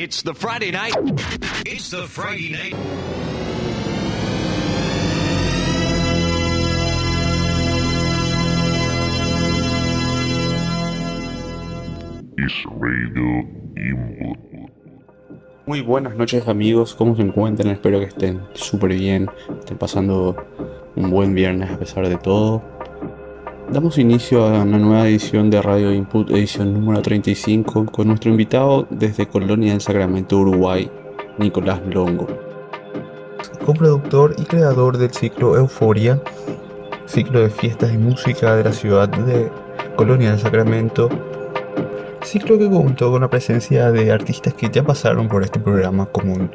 It's the Friday night. It's the Friday night. Is Radio Input. Muy buenas noches amigos, ¿cómo se encuentran? Espero que estén súper bien, estén pasando un buen viernes a pesar de todo. Damos inicio a una nueva edición de Radio Input, edición número 35, con nuestro invitado desde Colonia del Sacramento, Uruguay, Nicolás Longo. Coproductor y creador del ciclo Euforia, ciclo de fiestas y música de la ciudad de Colonia del Sacramento, ciclo que contó con la presencia de artistas que ya pasaron por este programa como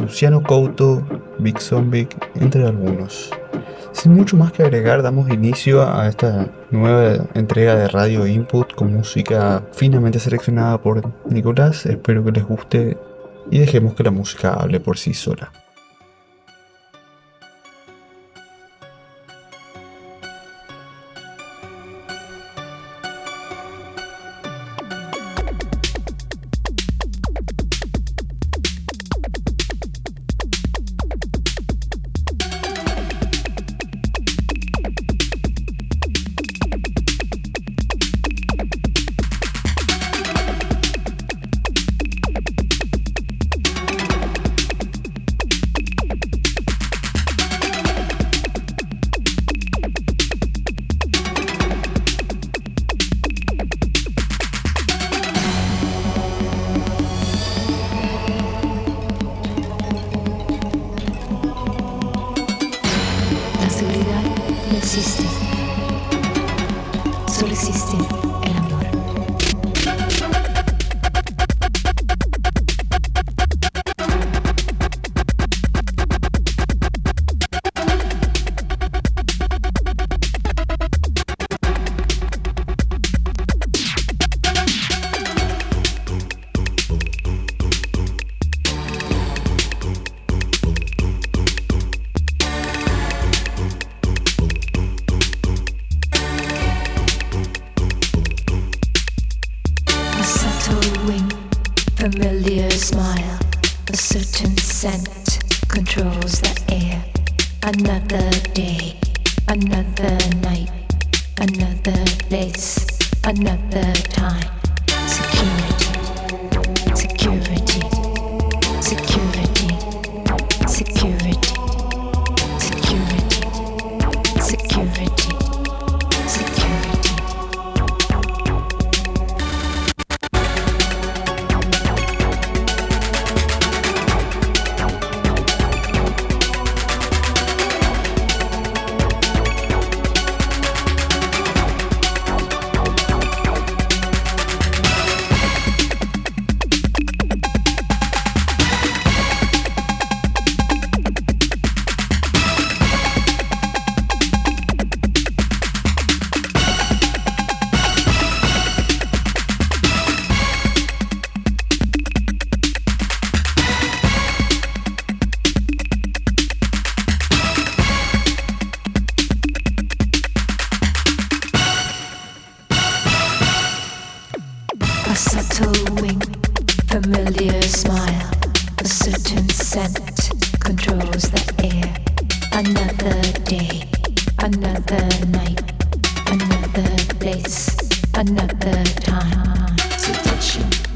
Luciano Couto, Big Zombie, entre algunos. Sin mucho más que agregar, damos inicio a esta nueva entrega de Radio Input con música finamente seleccionada por Nicolás. Espero que les guste y dejemos que la música hable por sí sola. solar system. another place, another time. Seduction.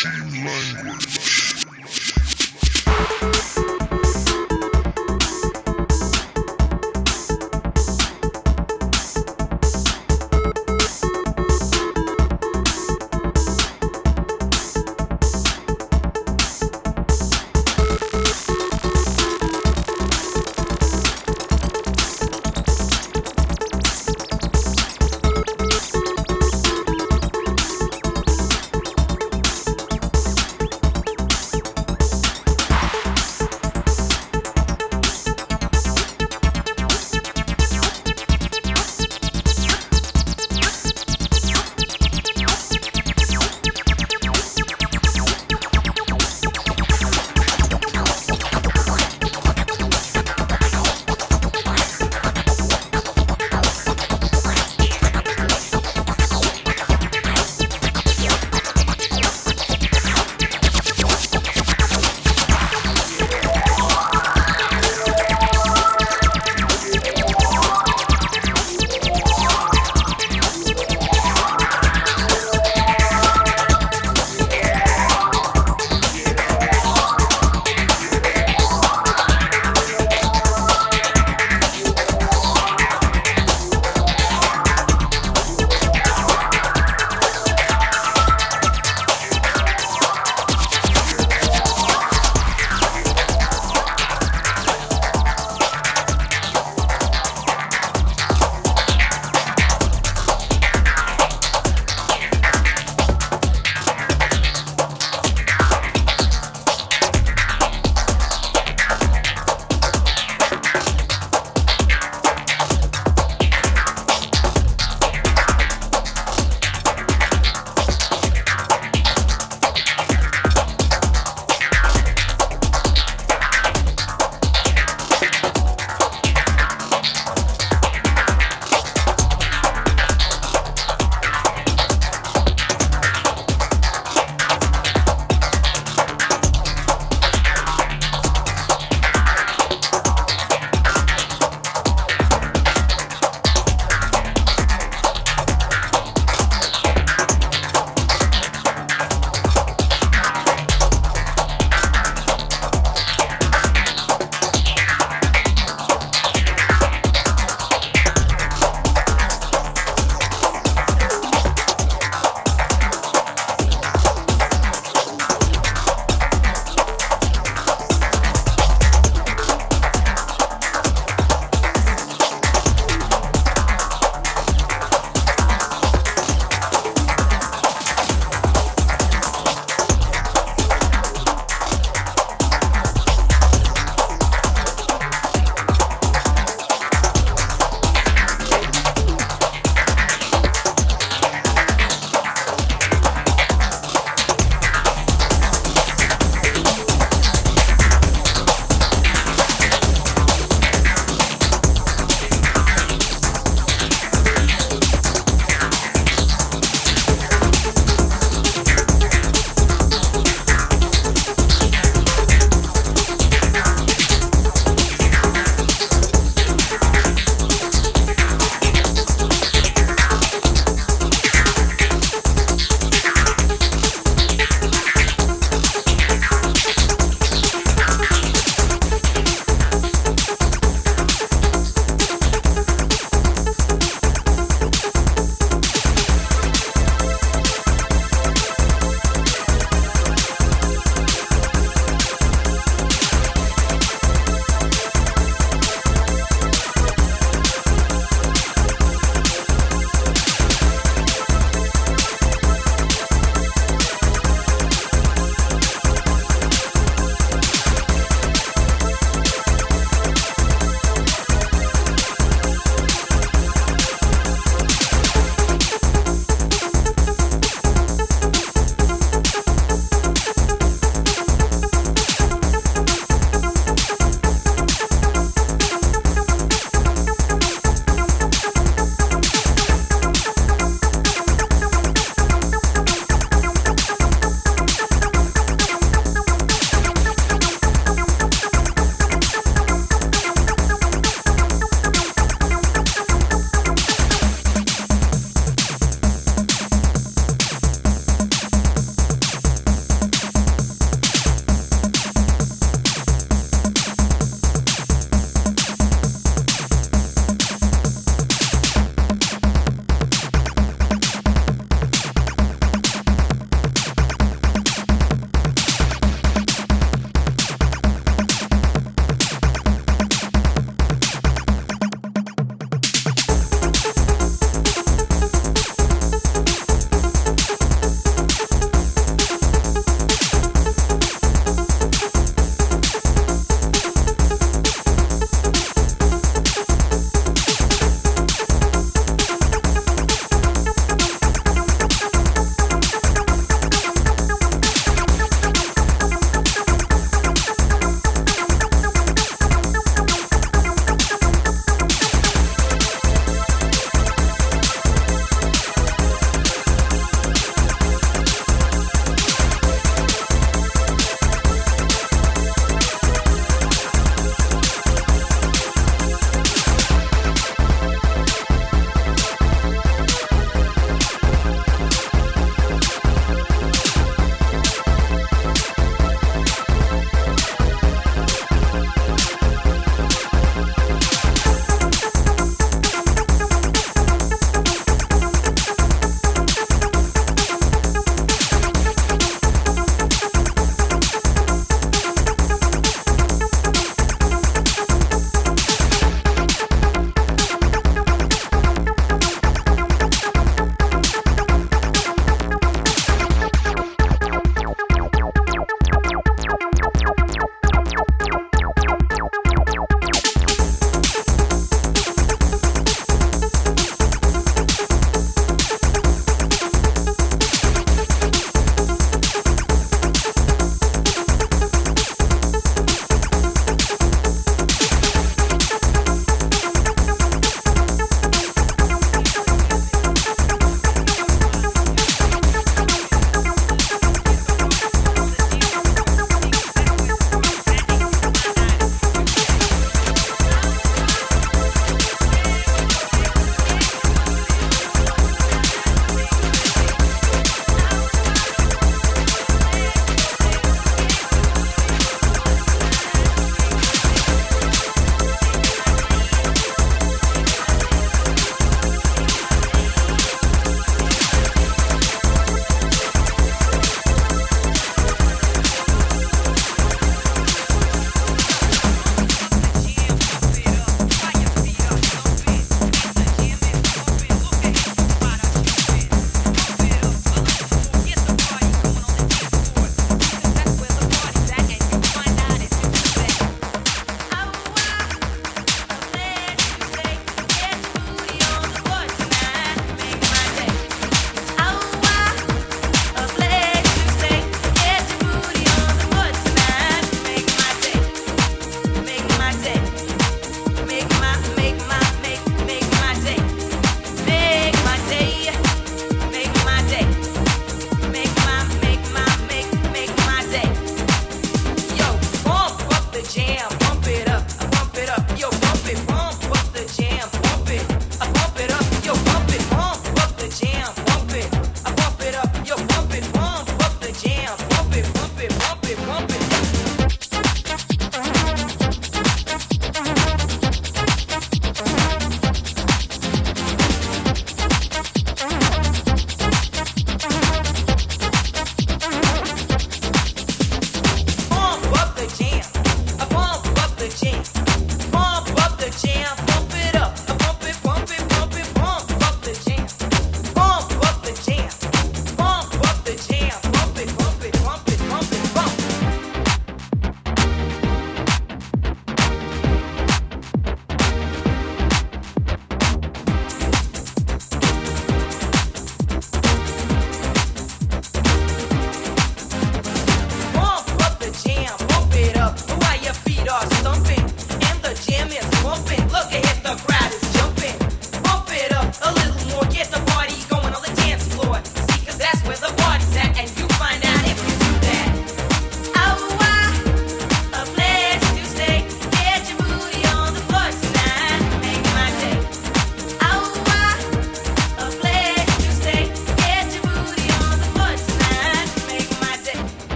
same language.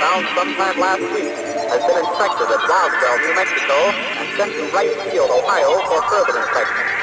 found sometime last week, has been inspected at Roswell, New Mexico, and sent to Wright Field, Ohio for further inspection.